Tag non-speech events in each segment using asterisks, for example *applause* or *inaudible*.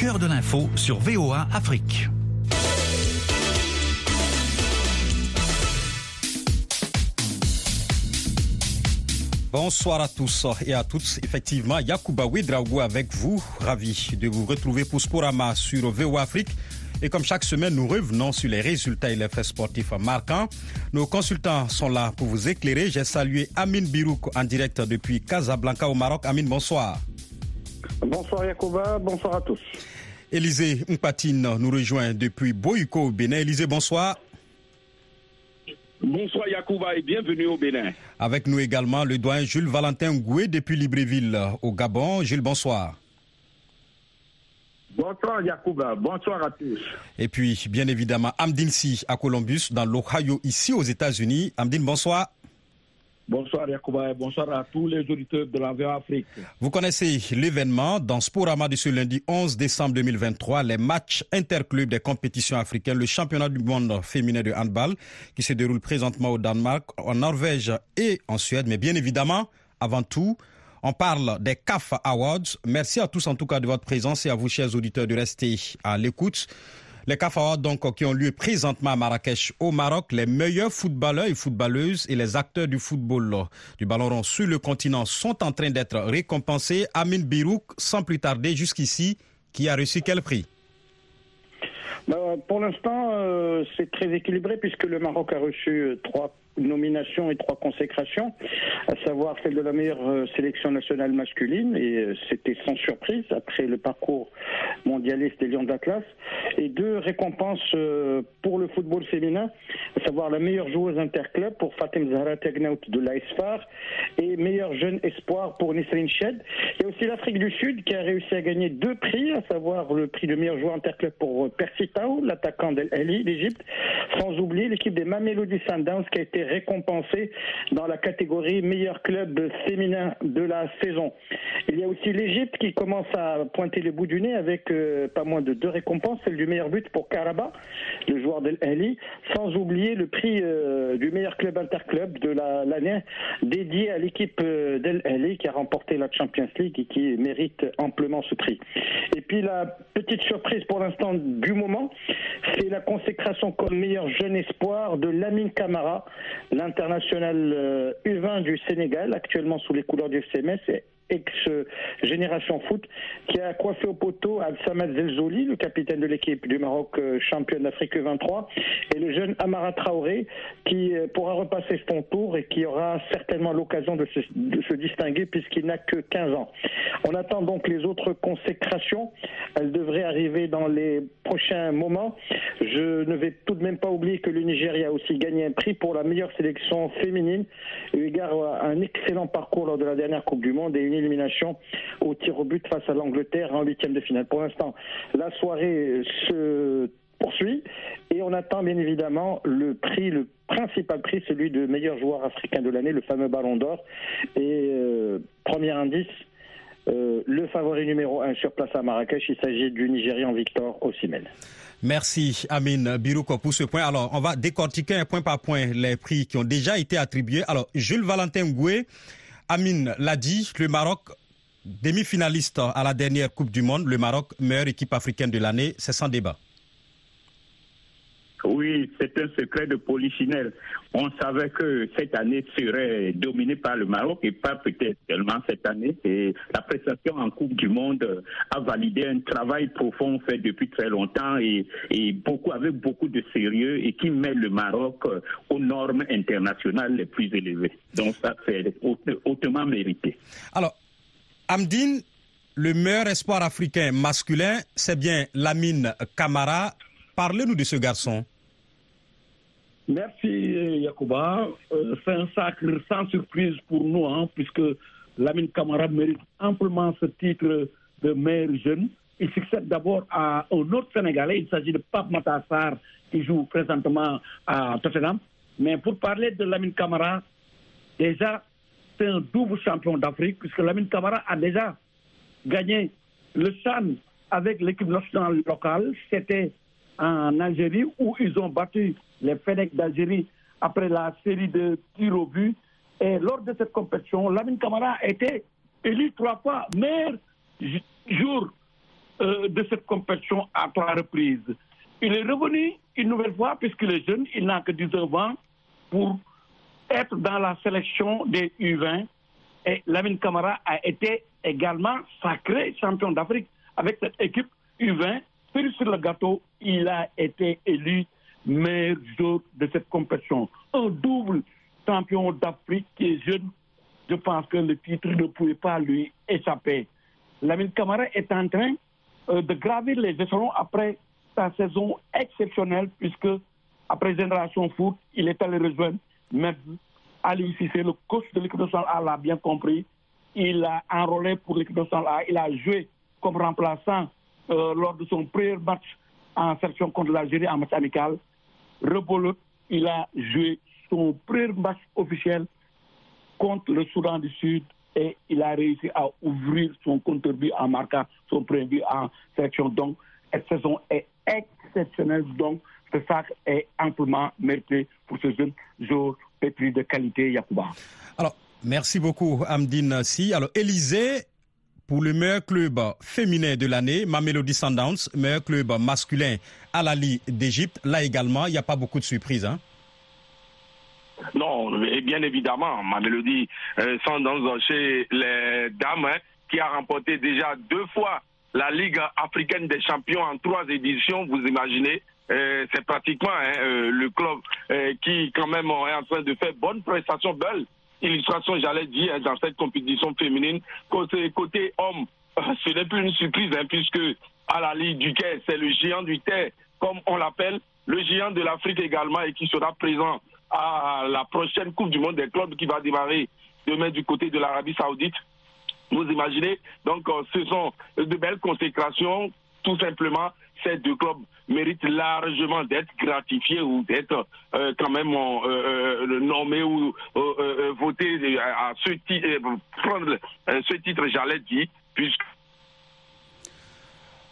Cœur de l'info sur VOA Afrique. Bonsoir à tous et à toutes. Effectivement, Yacouba Ouedraogo avec vous. Ravi de vous retrouver pour Sporama sur VOA Afrique. Et comme chaque semaine, nous revenons sur les résultats et les faits sportifs marquants. Nos consultants sont là pour vous éclairer. J'ai salué Amine Birouk en direct depuis Casablanca au Maroc. Amine, bonsoir. Bonsoir Yacouba, bonsoir à tous. Élisée Mpatine nous rejoint depuis Boyko au Bénin. Élisée, bonsoir. Bonsoir Yacouba et bienvenue au Bénin. Avec nous également le doyen Jules Valentin Goué depuis Libreville au Gabon. Jules, bonsoir. Bonsoir Yacouba, bonsoir à tous. Et puis, bien évidemment, Amdine Si à Columbus, dans l'Ohio, ici aux États-Unis. Amdine, bonsoir. Bonsoir Yacouba et bonsoir à tous les auditeurs de la Afrique. Vous connaissez l'événement dans Sporama de ce lundi 11 décembre 2023, les matchs interclubs des compétitions africaines, le championnat du monde féminin de handball qui se déroule présentement au Danemark, en Norvège et en Suède. Mais bien évidemment, avant tout, on parle des CAF Awards. Merci à tous en tout cas de votre présence et à vous, chers auditeurs, de rester à l'écoute. Les CAF Awards donc, qui ont lieu présentement à Marrakech au Maroc, les meilleurs footballeurs et footballeuses et les acteurs du football du ballon rond sur le continent sont en train d'être récompensés. Amin Birouk, sans plus tarder jusqu'ici, qui a reçu quel prix? Bah, Pour l'instant, euh, c'est très équilibré puisque le Maroc a reçu trois nominations et trois consécrations, à savoir celle de la meilleure euh, sélection nationale masculine, et euh, c'était sans surprise après le parcours mondialiste des Lions d'Atlas, et deux récompenses euh, pour le football féminin, à savoir la meilleure joueuse interclub pour Fatem Zahra Tegnaout de l'ASFAR et meilleur jeune espoir pour Nisrine Shed. Il y a aussi l'Afrique du Sud qui a réussi à gagner deux prix, à savoir le prix de meilleur joueur interclub pour Percy L'attaquant d'El d'Égypte, sans oublier l'équipe des Mamelody Sundowns qui a été récompensé dans la catégorie meilleur club féminin de la saison. Il y a aussi l'Égypte qui commence à pointer le bout du nez avec euh, pas moins de deux récompenses, celle du meilleur but pour Karaba, le joueur de l'Ali, sans oublier le prix euh, du meilleur club interclub de l'année dédié à l'équipe euh, d'El Ali qui a remporté la Champions League et qui mérite amplement ce prix. Et puis la petite surprise pour l'instant du moment, c'est la consécration comme meilleur jeune espoir de Lamine Camara, l'international U20 euh, du Sénégal, actuellement sous les couleurs du FCMS, ex-génération foot, qui a coiffé au poteau Al-Samad Zelzouli, le capitaine de l'équipe du Maroc euh, championne d'Afrique 23, et le jeune Amara Traoré, qui euh, pourra repasser son tour et qui aura certainement l'occasion de se, distinguer puisqu'il n'a que 15 ans. On attend donc les autres consécrations. Elles devraient arriver dans les prochains moments. Je ne vais tout de même pas oublier que le Nigeria a aussi gagné un prix pour la meilleure sélection féminine, eu égard à un excellent parcours lors de la dernière Coupe du Monde et élimination au tir au but face à l'Angleterre en huitième de finale. Pour l'instant, la soirée se poursuit et on attend bien évidemment le prix, le principal prix, celui de meilleur joueur africain de l'année, le fameux Ballon d'Or. Et euh, premier indice, euh, le favori numéro un sur place à Marrakech, il s'agit du Nigérian Victor Osimhen. Merci Amine Birouko pour ce point. Alors, on va décortiquer point par point les prix qui ont déjà été attribués. Alors, Jules Valentin Goué, Amine l'a dit, le Maroc, demi-finaliste à la dernière Coupe du Monde, le Maroc, meilleure équipe africaine de l'année, c'est sans débat. Oui, c'est un secret de polichinelle. On savait que cette année serait dominée par le Maroc et pas peut-être seulement cette année. Et la prestation en Coupe du Monde a validé un travail profond fait depuis très longtemps et, beaucoup avec beaucoup de sérieux et qui met le Maroc aux normes internationales les plus élevées. Donc ça, c'est hautement mérité. Alors, Amdine, le meilleur espoir africain masculin, c'est bien Lamine Camara. Parlez-nous de ce garçon. Merci Yacouba. Euh, c'est un sacre sans surprise pour nous, hein, puisque Lamine Camara mérite amplement ce titre de meilleur jeune. Il succède d'abord à un autre Sénégalais, il s'agit de Pape Matassar, qui joue présentement à Tottenham. Mais pour parler de Lamine Camara, déjà, c'est un double champion d'Afrique, puisque Lamine Camara a déjà gagné le Chan avec l'équipe nationale locale. C'était en Algérie où ils ont battu les Fenech d'Algérie après la série de tirs au but. Et lors de cette compétition, Lamine Camara a été élu trois fois meilleur jour euh, de cette compétition à trois reprises. Il est revenu une nouvelle fois, puisqu'il est jeune, il n'a que 19 ans, pour être dans la sélection des U20. Et Lamine Camara a été également sacré champion d'Afrique avec cette équipe U20. Sur le gâteau, il a été élu meilleur joueur de cette compétition. Un double champion d'Afrique qui est jeune. Je pense que le titre ne pouvait pas lui échapper. Lamine Camara est en train euh, de gravir les échelons après sa saison exceptionnelle, puisque après Génération Foot, il est allé rejoindre même Ali Cissé, le coach de l'équipe nationale A, l'a bien compris. Il a enrôlé pour l'équipe nationale A. Il a joué comme remplaçant euh, lors de son premier match en section contre l'Algérie en match amical. Rebolo, il a joué son premier match officiel contre le Soudan du Sud et il a réussi à ouvrir son compteur but en marquant son premier but en sélection. Donc, cette saison est exceptionnelle. Donc, ce sac est amplement mérité pour ce jeune joueur pétri de qualité, Yacouba. Alors, merci beaucoup, Amdine Si. Alors, Élysée, pour le meilleur club féminin de l'année, Mamelody Sundowns, meilleur club masculin à la Ligue d'Égypte. Là également, il n'y a pas beaucoup de surprises. Hein? Non, bien évidemment, Mamelody euh, Sundowns chez les dames, hein, qui a remporté déjà deux fois la Ligue africaine des champions en trois éditions, vous imaginez euh, c'est pratiquement hein, euh, le club euh, qui quand même est en train de faire bonne prestation, belle illustration, j'allais dire, dans cette compétition féminine. Côté, côté homme, ce n'est plus une surprise, hein, puisque à la Ligue du Quai, c'est le géant du Terre, comme on l'appelle, le géant de l'Afrique également, et qui sera présent à la prochaine Coupe du Monde des clubs qui va démarrer demain du côté de l'Arabie Saoudite. Vous imaginez Donc, ce sont de belles consécrations, tout simplement ces deux clubs méritent largement d'être gratifiés ou d'être euh, quand même euh, euh, nommés ou votés à ce titre, prendre ce titre, j'allais dire, puisque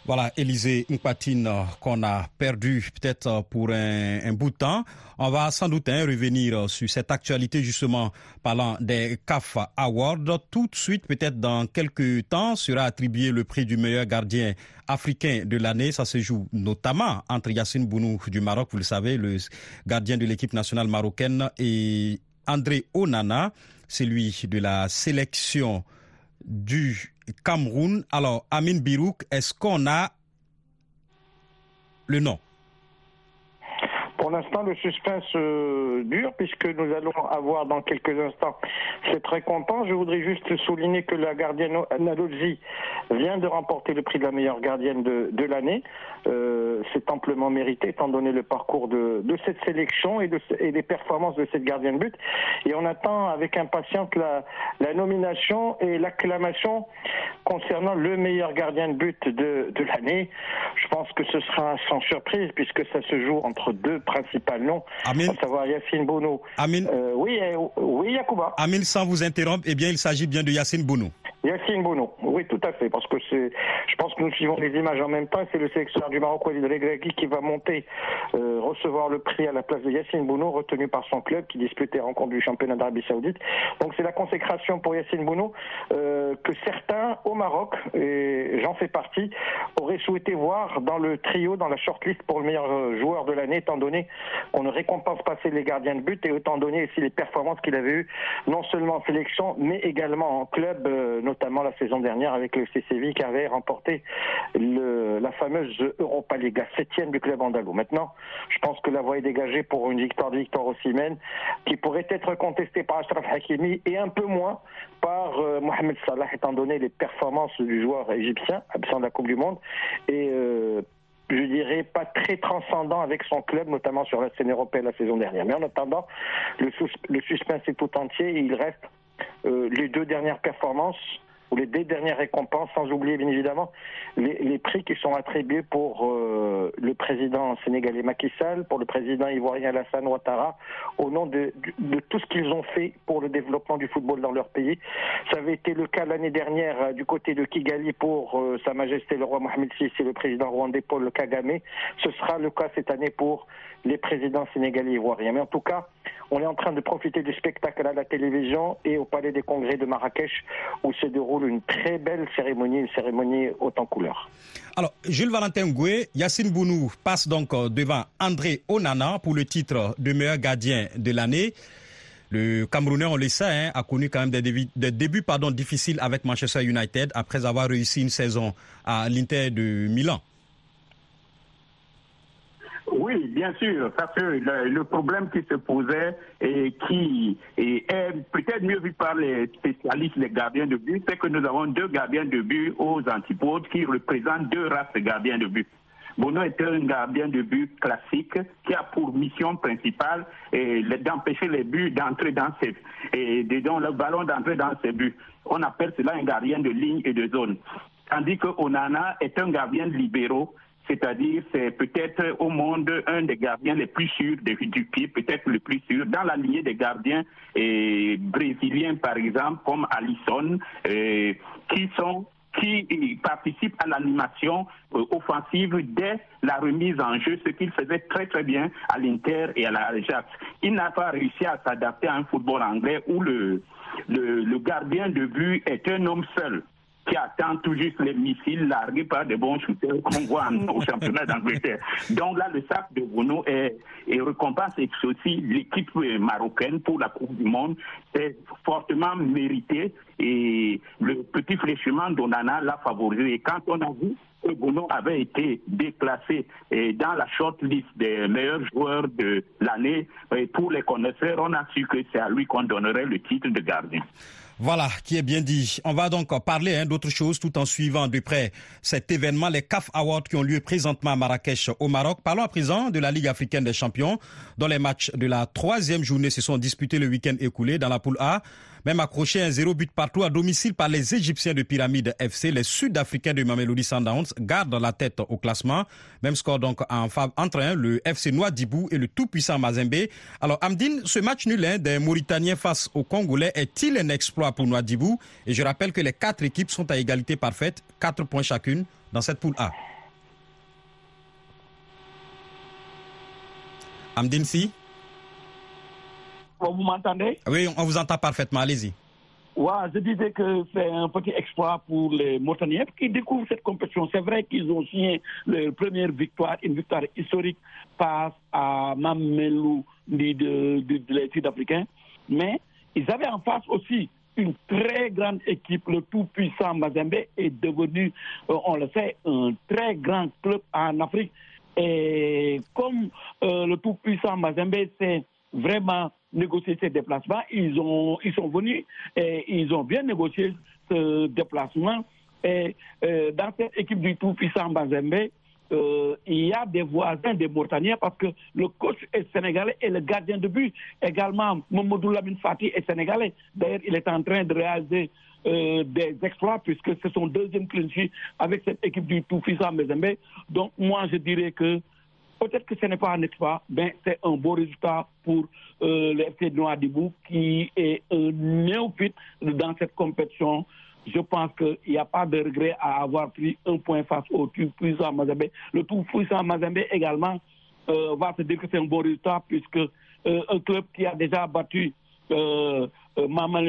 voilà, Élisée Mpatine qu'on a perdu peut-être pour un, bout de temps. On va sans doute hein, revenir sur cette actualité justement parlant des CAF Awards. Tout de suite, peut-être dans quelques temps, sera attribué le prix du meilleur gardien africain de l'année. Ça se joue notamment entre Yassine Bounou du Maroc, vous le savez, le gardien de l'équipe nationale marocaine, et André Onana, celui de la sélection du Cameroun. Alors, Amin Birouk, est-ce qu'on a le nom? Pour l'instant, le suspense euh, dure puisque nous allons avoir dans quelques instants C'est très. Je voudrais juste souligner que la gardienne Nadolzi vient de remporter le prix de la meilleure gardienne de, l'année. Euh, c'est amplement mérité étant donné le parcours de, cette sélection et, de, des performances de cette gardienne but. Et on attend avec impatience la, nomination et l'acclamation concernant le meilleur gardien de but de l'année. Je pense que ce sera sans surprise puisque ça se joue entre deux principal nom, à savoir Yacine Bono. Amin. Euh, oui, euh, oui, Yacouba. Amin, sans vous interrompre, eh bien, il s'agit bien de Yacine Bono. Yacine Bono, oui, tout à fait, parce que c'est, je pense que nous suivons les images en même temps. C'est le sélectionneur du Maroc, Walid Regragui, qui va monter euh, recevoir le prix à la place de Yacine Bono, retenu par son club qui dispute les du championnat d'Arabie Saoudite. Donc c'est la consécration pour Yacine Bono euh, que certains au Maroc, et j'en fais partie, auraient souhaité voir dans le trio, dans la shortlist pour le meilleur euh, joueur de l'année, étant donné qu'on ne récompense pas assez les gardiens de but et étant donné aussi les performances qu'il avait eues, non seulement en sélection, mais également en club, euh, notamment la saison dernière avec le CCV qui avait remporté la fameuse Europa League, septième du club andalou. Maintenant, je pense que la voie est dégagée pour une victoire de Victor Osimhen qui pourrait être contestée par Ashraf Hakimi et un peu moins par euh, Mohamed Salah étant donné les performances du joueur égyptien, absent de la Coupe du Monde et euh, je dirais, pas très transcendant avec son club, notamment sur la scène européenne la saison dernière. Mais en attendant, le, le suspense est tout entier et il reste les deux dernières performances ou les deux dernières récompenses, sans oublier bien évidemment les, prix qui sont attribués pour euh, le président sénégalais Macky Sall, pour le président ivoirien Alassane Ouattara, au nom de, tout ce qu'ils ont fait pour le développement du football dans leur pays. Ça avait été le cas l'année dernière euh, du côté de Kigali pour euh, Sa Majesté le roi Mohamed VI et le président rwandais Paul Kagame. Ce sera le cas cette année pour les présidents sénégalais et ivoiriens. Mais en tout cas, on est en train de profiter du spectacle à la télévision et au Palais des Congrès de Marrakech où se déroule une très belle cérémonie, une cérémonie haute en couleur. Alors, Jules Valentin Goué, Yacine Bounou passe donc devant André Onana pour le titre de meilleur gardien de l'année. Le Camerounais, on le sait, hein, a connu quand même des débuts, des débuts pardon, difficiles avec Manchester United après avoir réussi une saison à l'Inter de Milan. Oui, bien sûr, parce que le, problème qui se posait et qui est peut-être mieux vu par les spécialistes, les gardiens de but, c'est que nous avons deux gardiens de but aux antipodes qui représentent deux races de gardiens de but. Bono est un gardien de but classique qui a pour mission principale d'empêcher les buts d'entrer dans ses et dont le ballon d'entrer dans ses buts. On appelle cela un gardien de ligne et de zone. Tandis que Onana est un gardien libéraux c'est-à-dire c'est peut-être au monde un des gardiens les plus sûrs du pied, peut-être le plus sûr, dans la lignée des gardiens et brésiliens par exemple, comme Alisson, qui sont qui participent à l'animation euh, offensive dès la remise en jeu, ce qu'il faisait très très bien à l'Inter et à la Ajax. Il n'a pas réussi à s'adapter à un football anglais où le, le gardien de but est un homme seul qui attend tout juste les missiles largués par des bons shooters qu'on voit *laughs* au championnat d'Angleterre. Donc là, le sac de Bruno est, et récompense aussi l'équipe marocaine pour la Coupe du Monde. C'est fortement mérité et le petit fléchement d'Onana l'a favorisé. Et quand on a vu que Bruno avait été déplacé dans la shortlist des meilleurs joueurs de l'année, pour les connaisseurs, on a su que c'est à lui qu'on donnerait le titre de gardien. Voilà, qui est bien dit. On va donc parler hein, d'autres choses tout en suivant de près cet événement, les CAF Awards qui ont lieu présentement à Marrakech au Maroc. Parlons à présent de la Ligue africaine des champions, dont les matchs de la troisième journée se sont disputés le week-end écoulé dans la poule A. Même accroché un zéro but partout à domicile par les Égyptiens de Pyramide FC, les Sud-Africains de Mamelodi Sundowns gardent la tête au classement. Même score donc en entre un, le FC Noadibou et le tout-puissant Mazembe. Alors Amdine, ce match nul hein, des Mauritaniens face aux Congolais est-il un exploit pour Noadibou Et je rappelle que les quatre équipes sont à égalité parfaite, quatre points chacune dans cette poule A. Amdine Si vous m'entendez? Oui, on vous entend parfaitement. Allez-y. Ouais, je disais que c'est un petit exploit pour les Mauritaniens qui découvrent cette compétition. C'est vrai qu'ils ont signé leur première victoire, une victoire historique face à Mamelou de, de, de, les Sud-Africains. Mais ils avaient en face aussi une très grande équipe. Le tout-puissant Mazembe est devenu, euh, on le sait, un très grand club en Afrique. Et comme euh, le tout-puissant Mazembe, c'est vraiment négocier ces déplacements. Ils, ont, ils sont venus et ils ont bien négocié ce déplacement. Et euh, dans cette équipe du tout-puissant Bazembe, euh, il y a des voisins des Mauritaniens parce que le coach est sénégalais et le gardien de but également, Momodou Lamine Fati est sénégalais. D'ailleurs, il est en train de réaliser euh, des exploits puisque c'est son deuxième clinch avec cette équipe du tout-puissant Bazembe. Donc, moi, je dirais que Peut-être que ce n'est pas un exploit, mais c'est un beau résultat pour euh, le FC Noadibou qui est un néophyte dans cette compétition. Je pense qu'il n'y a pas de regret à avoir pris un point face au tout puissant Mazembe. Le tout puissant Mazembe également euh, va se dire que c'est un beau résultat puisque euh, un club qui a déjà battu euh, euh Maman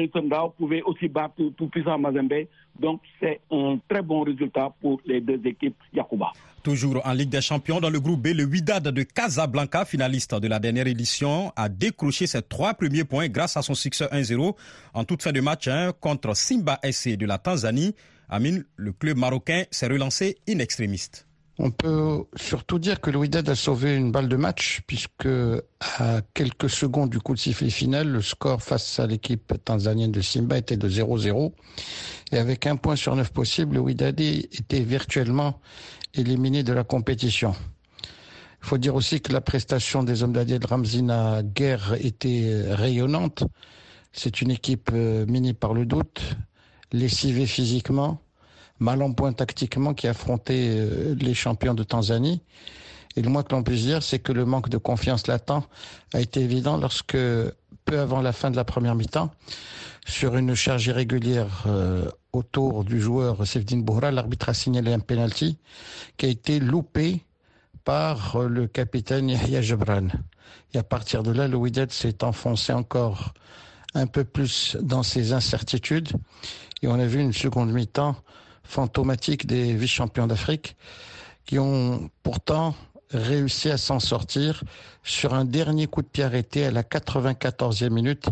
pouvait aussi battre tout puissant Mazembe. Donc c'est un très bon résultat pour les deux équipes Yakuba. Toujours en Ligue des Champions, dans le groupe B, le Wydad de Casablanca, finaliste de la dernière édition, a décroché ses trois premiers points grâce à son succès 1-0 en toute fin de match hein, contre Simba SC de la Tanzanie. Amine, le club marocain s'est relancé in extrémiste. On peut surtout dire que le Wydad a sauvé une balle de match puisque à quelques secondes du coup de sifflet final, le score face à l'équipe tanzanienne de Simba était de 0-0 et avec un point sur neuf possible, le Wydad était virtuellement éliminé de la compétition. Il faut dire aussi que la prestation des hommes d'Adiel Ramzina Guerre était rayonnante. C'est une équipe euh, minie par le doute, lessivée physiquement, mal en point tactiquement qui affrontait euh, les champions de Tanzanie. Et le moins que l'on puisse dire, c'est que le manque de confiance latent a été évident lorsque, peu avant la fin de la première mi-temps, sur une charge irrégulière euh, autour du joueur Sevdin Boura, l'arbitre a signalé un penalty qui a été loupé par euh, le capitaine Yahya Jebran. Et à partir de là, le s'est enfoncé encore un peu plus dans ses incertitudes. Et on a vu une seconde mi-temps fantomatique des vice-champions d'Afrique qui ont pourtant réussi à s'en sortir sur un dernier coup de pied arrêté à la 94e minute.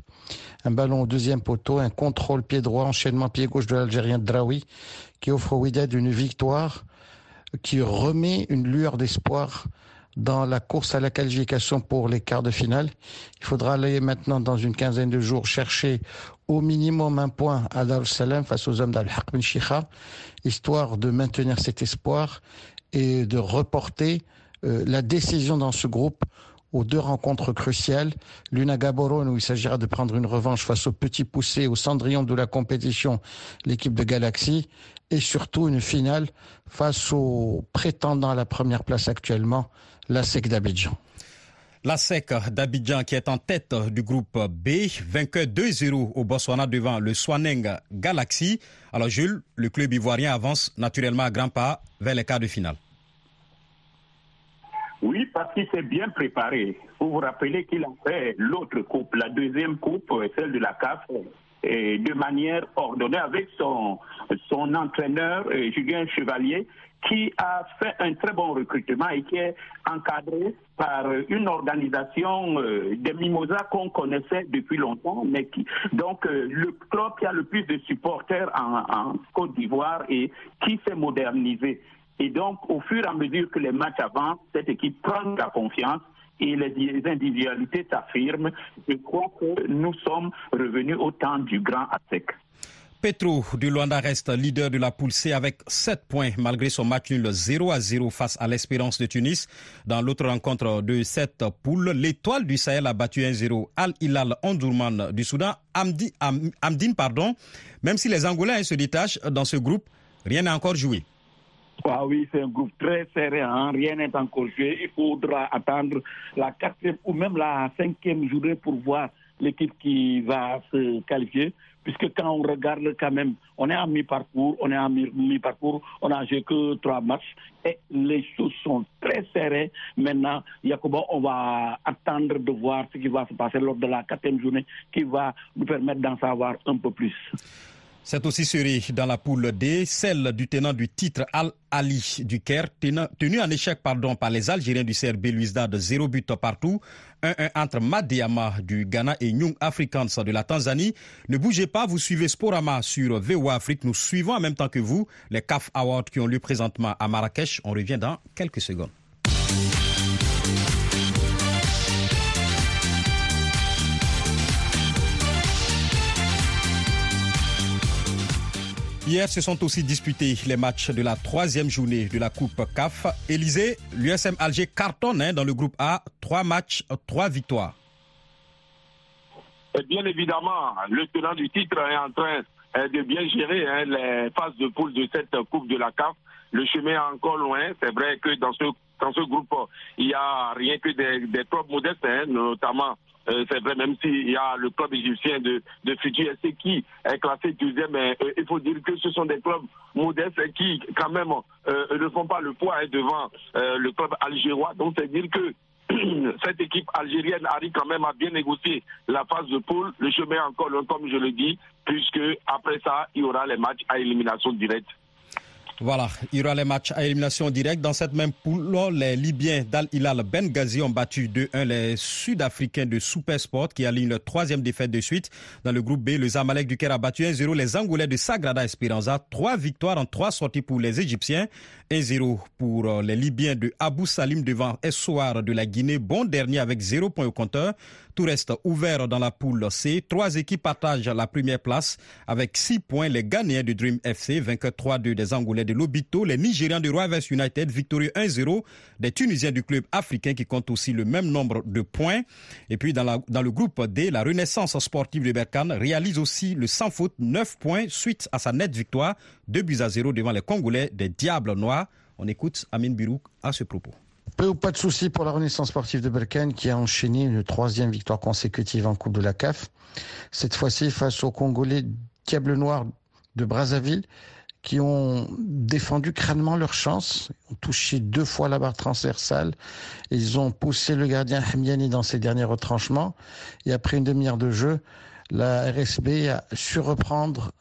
Un ballon au deuxième poteau, un contrôle pied droit, enchaînement pied gauche de l'Algérien Draoui qui offre au Wydad une victoire qui remet une lueur d'espoir dans la course à la qualification pour les quarts de finale. Il faudra aller maintenant dans une quinzaine de jours chercher au minimum un point à Dar Salam face aux hommes d'Al-Haq Ben histoire de maintenir cet espoir et de reporter euh, la décision dans ce groupe aux deux rencontres cruciales. L'une à Gaborone où il s'agira de prendre une revanche face au petit poussé, au cendrillon de la compétition, l'équipe de Galaxy, et surtout une finale face aux prétendants à la première place actuellement, la SEC d'Abidjan. La SEC d'Abidjan qui est en tête du groupe B, vainqueur 2-0 au Botswana devant le Swaneng Galaxy. Alors Jules, le club ivoirien avance naturellement à grands pas vers les quarts de finale. Oui, parce qu'il s'est bien préparé. Vous vous rappelez qu'il a fait l'autre coupe, la deuxième coupe, celle de la CAF, et de manière ordonnée avec son, son entraîneur Julien Chevalier qui a fait un très bon recrutement et qui est encadré par une organisation euh, des Mimosas qu'on connaissait depuis longtemps, mais qui donc euh, le club qui a le plus de supporters en, en Côte d'Ivoire et qui s'est modernisé. Et donc, au fur et à mesure que les matchs avancent, cette équipe prend la confiance et les individualités s'affirment. Je crois que nous sommes revenus au temps du grand ASEC. Petro du Luanda reste leader de la poule C avec 7 points malgré son match nul 0 à 0 face à l'Espérance de Tunis. Dans l'autre rencontre de cette poule, l'étoile du Sahel a battu 1-0 Al Hilal Ondurman du Soudan, Amdi, Amdine pardon. Même si les Angolais se détachent dans ce groupe, rien n'a encore joué. Ah oui, c'est un groupe très serré, hein. rien n'est encore joué. Il faudra attendre la quatrième ou même la cinquième journée pour voir l'équipe qui va se qualifier puisque quand on regarde quand même, on est à mi-parcours, on est à mi-parcours, on a joué que trois matchs et les choses sont très serrées. Maintenant, Yacoba, on va attendre de voir ce qui va se passer lors de la quatrième journée qui va nous permettre d'en savoir un peu plus. C'est aussi serré dans la poule D, celle du tenant du titre Al-Ali du Caire, tenu en échec par les Algériens du CRB Luisda de 0 but partout. 1-1 entre Madiama du Ghana et Young Africans de la Tanzanie. Ne bougez pas, vous suivez Sporama sur VOA Afrique. Nous suivons en même temps que vous les CAF Awards qui ont lieu présentement à Marrakech. On revient dans quelques secondes. Hier se sont aussi disputés les matchs de la troisième journée de la Coupe CAF. Élysée, l'USM Alger cartonne hein, dans le groupe A. Trois matchs, trois victoires. bien évidemment, le tenant du titre est en train euh, de bien gérer hein, les phases de poule de cette Coupe de la CAF. Le chemin est encore loin. C'est vrai que dans ce, groupe, il n'y a rien que des, des modestes, hein, notamment euh, c'est vrai, même s'il y a le club égyptien de, de Futur SC qui est classé deuxième, mais euh, il faut dire que ce sont des clubs modestes qui, quand même, euh, ne font pas le poids hein, devant le club algérois. Donc, c'est dire que *clears throat* cette équipe algérienne arrive quand même à bien négocier la phase de poule. Le chemin est encore long, comme je le dis, puisque après ça, il y aura les matchs à élimination directe. Voilà, il y aura les matchs à élimination directe. Dans cette même poule, les Libyens d'Al Hilal Benghazi ont battu 2-1 les Sud-Africains de Supersport qui alignent leur troisième défaite de suite. Dans le groupe B, le Zamalek du Caire a battu 1-0 les Angolais de Sagrada Esperanza. Trois victoires en trois sorties pour les Égyptiens. 1-0 pour euh, les Libyens de Abu Salim devant Essoir de la Guinée. Bon dernier avec 0 points au compteur. Tout reste ouvert dans la poule C. Trois équipes partagent la première place avec 6 points. Les Ghanéens de Dream FC, vainqueurs 3-2 des Angolais de Lobito. Les Nigérians de Royal United, victorieux 1-0 des Tunisiens du club africain qui comptent aussi le même nombre de points. Et puis dans le groupe D, la Renaissance sportive de Berkane réalise aussi le sans faute 9 points suite à sa nette victoire 2 buts à 0 devant les Congolais des Diables Noirs. On écoute Amin Birouk à ce propos. Peu ou pas de soucis pour la Renaissance sportive de Berkane qui a enchaîné une troisième victoire consécutive en Coupe de la CAF. Cette fois-ci face aux Congolais Diable Noir de Brazzaville qui ont défendu crânement leur chance, ont touché deux fois la barre transversale, ils ont poussé le gardien Hamiani dans ses derniers retranchements, et après une demi-heure de jeu, la RSB a su reprendre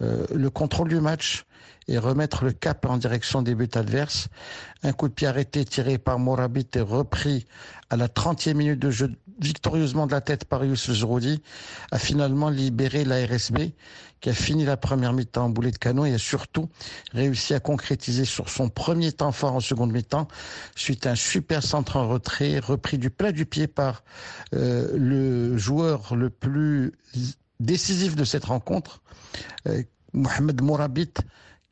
le contrôle du match et remettre le cap en direction des buts adverses. Un coup de pied arrêté tiré par Morabit et repris à la 30e minute de jeu victorieusement de la tête par Youssef Zroudi a finalement libéré la RSB qui a fini la première mi-temps en boulet de canon et a surtout réussi à concrétiser sur son premier temps fort en seconde mi-temps suite à un super centre en retrait repris du plat du pied par euh, le joueur le plus décisif de cette rencontre, euh, Mohamed Morabit,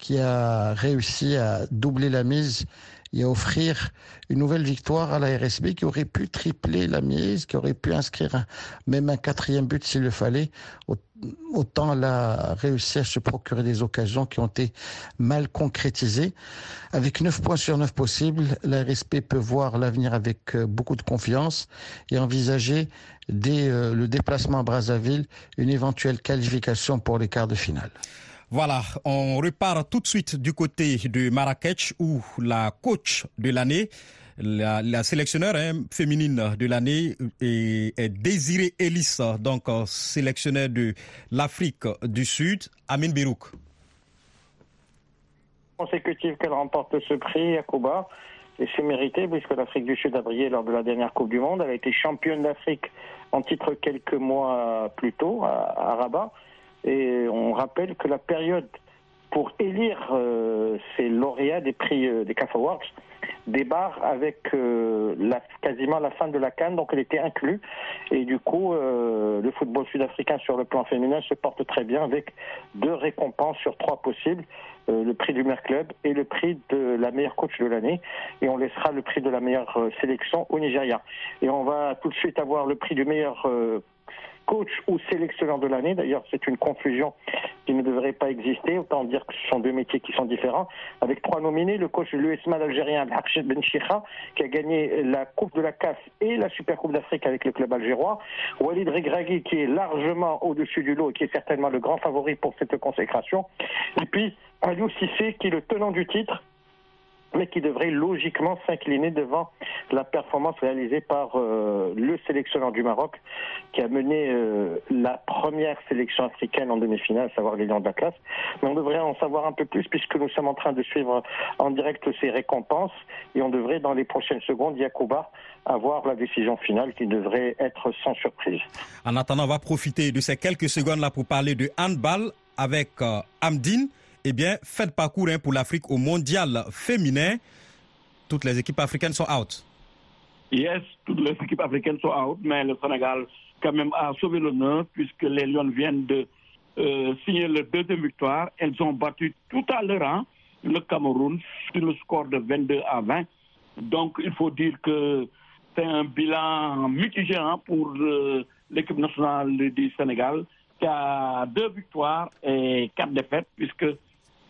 qui a réussi à doubler la mise et à offrir une nouvelle victoire à la RSB qui aurait pu tripler la mise, qui aurait pu inscrire même un quatrième but s'il le fallait. Autant elle a réussi à se procurer des occasions qui ont été mal concrétisées. Avec 9 points sur 9 possibles, la RSP peut voir l'avenir avec euh, beaucoup de confiance et envisager dès euh, le déplacement à Brazzaville une éventuelle qualification pour les quarts de finale. Voilà, on repart tout de suite du côté de Marrakech où la coach de l'année, la, la sélectionneur hein, féminine de l'année est, Désirée Ellis, donc euh, sélectionneur de l'Afrique du Sud, Amin Birouk. Consécutive qu'elle remporte ce prix à Cuba. Et c'est mérité puisque l'Afrique du Sud a brillé lors de la dernière Coupe du Monde. Elle a été championne d'Afrique en titre quelques mois plus tôt à Rabat. Et on rappelle que la période pour élire euh, ces lauréats des prix euh, des CAF Awards débarque avec euh, quasiment la fin de la Cannes, donc elle était inclue. Et du coup, le football sud-africain sur le plan féminin se porte très bien avec deux récompenses sur trois possibles. Le prix du meilleur club et le prix de la meilleure coach de l'année. Et on laissera le prix de la meilleure sélection au Nigeria. Et on va tout de suite avoir le prix du meilleur coach ou sélectionneur de l'année. D'ailleurs, c'est une confusion qui ne devrait pas exister. Autant dire que ce sont deux métiers qui sont différents. Avec trois nominés, le coach de l'USMAD algérien, Ben Chikha, qui a gagné la Coupe de la CAF et la Super Coupe d'Afrique avec le club algérois. Walid Regragui, qui est largement au-dessus du lot et qui est certainement le grand favori pour cette consécration. Et puis, Aliou Sissé, qui est le tenant du titre, mais qui devrait logiquement s'incliner devant la performance réalisée par euh, le sélectionneur du Maroc, qui a mené euh, la première sélection africaine en demi-finale, à savoir les Lions de la classe. Mais on devrait en savoir un peu plus puisque nous sommes en train de suivre en direct ces récompenses et on devrait dans les prochaines secondes, Yacouba, avoir la décision finale qui devrait être sans surprise. En attendant, on va profiter de ces quelques secondes-là pour parler de handball avec euh, Amdine eh bien, faites parcours hein, pour l'Afrique au mondial féminin. Toutes les équipes africaines sont out. Yes, toutes les équipes africaines sont out, mais le Sénégal quand même a sauvé l'honneur puisque les Lions viennent de euh, signer leur deuxième victoire. Elles ont battu tout à l'heure hein, le Cameroun sur le score de 22 à 20. Donc, il faut dire que c'est un bilan mitigé hein, pour euh, l'équipe nationale du Sénégal qui a deux victoires et quatre défaites puisque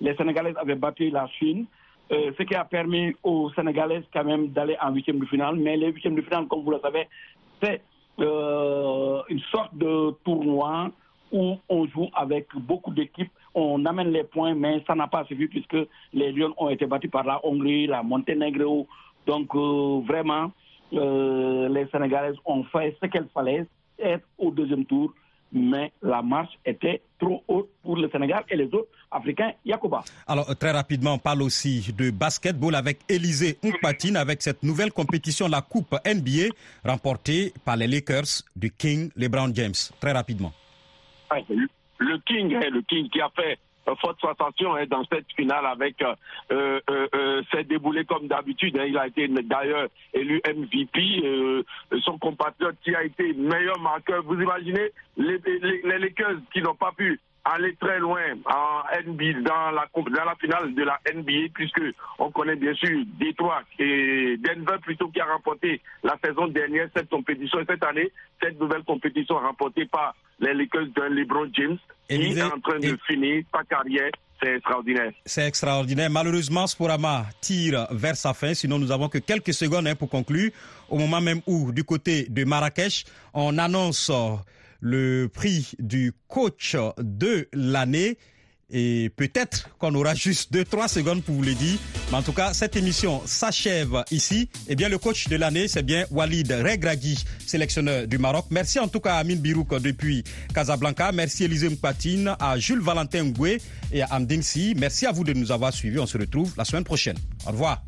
les Sénégalaises avaient battu la Chine, euh, ce qui a permis aux Sénégalaises quand même d'aller en huitième de finale. Mais les huitièmes de finale, comme vous le savez, c'est euh, une sorte de tournoi où on joue avec beaucoup d'équipes, on amène les points, mais ça n'a pas suffi puisque les Lions ont été battus par la Hongrie, la Monténégro. Donc euh, vraiment, les Sénégalaises ont fait ce qu'elles fallait, être au deuxième tour mais la marche était trop haute pour le Sénégal et les autres Africains. Yacouba. Alors, très rapidement, on parle aussi de basketball avec Élisée Oukpatine, avec cette nouvelle compétition, la Coupe NBA, remportée par les Lakers du King LeBron James. Très rapidement. Le King, le King qui a fait forte sensation hein, dans cette finale avec euh, euh, euh, ses déboulés comme d'habitude. Hein. Il a été d'ailleurs élu MVP. Euh, son compatriote qui a été meilleur marqueur. Vous imaginez les, les, les Lakers qui n'ont pas pu aller très loin en NBA dans la dans la finale de la NBA puisque on connaît bien sûr Détroit et Denver plutôt qui a remporté la saison dernière cette compétition et cette année cette nouvelle compétition remportée par les Lakers de LeBron James qui est en train de finir sa carrière c'est extraordinaire. C'est extraordinaire. Malheureusement, Sporama tire vers sa fin. Sinon, nous avons que quelques secondes hein, pour conclure. Au moment même où, du côté de Marrakech, on annonce le prix du coach de l'année. Et peut-être qu'on aura juste 2-3 secondes pour vous le dire. Mais en tout cas, cette émission s'achève ici. Eh bien, le coach de l'année, c'est bien Walid Regragui, sélectionneur du Maroc. Merci en tout cas à Amine Birouk depuis Casablanca. Merci Élisée Mpatine, à Jules Valentin Ngoué et à Amdine Si. Merci à vous de nous avoir suivis. On se retrouve la semaine prochaine. Au revoir.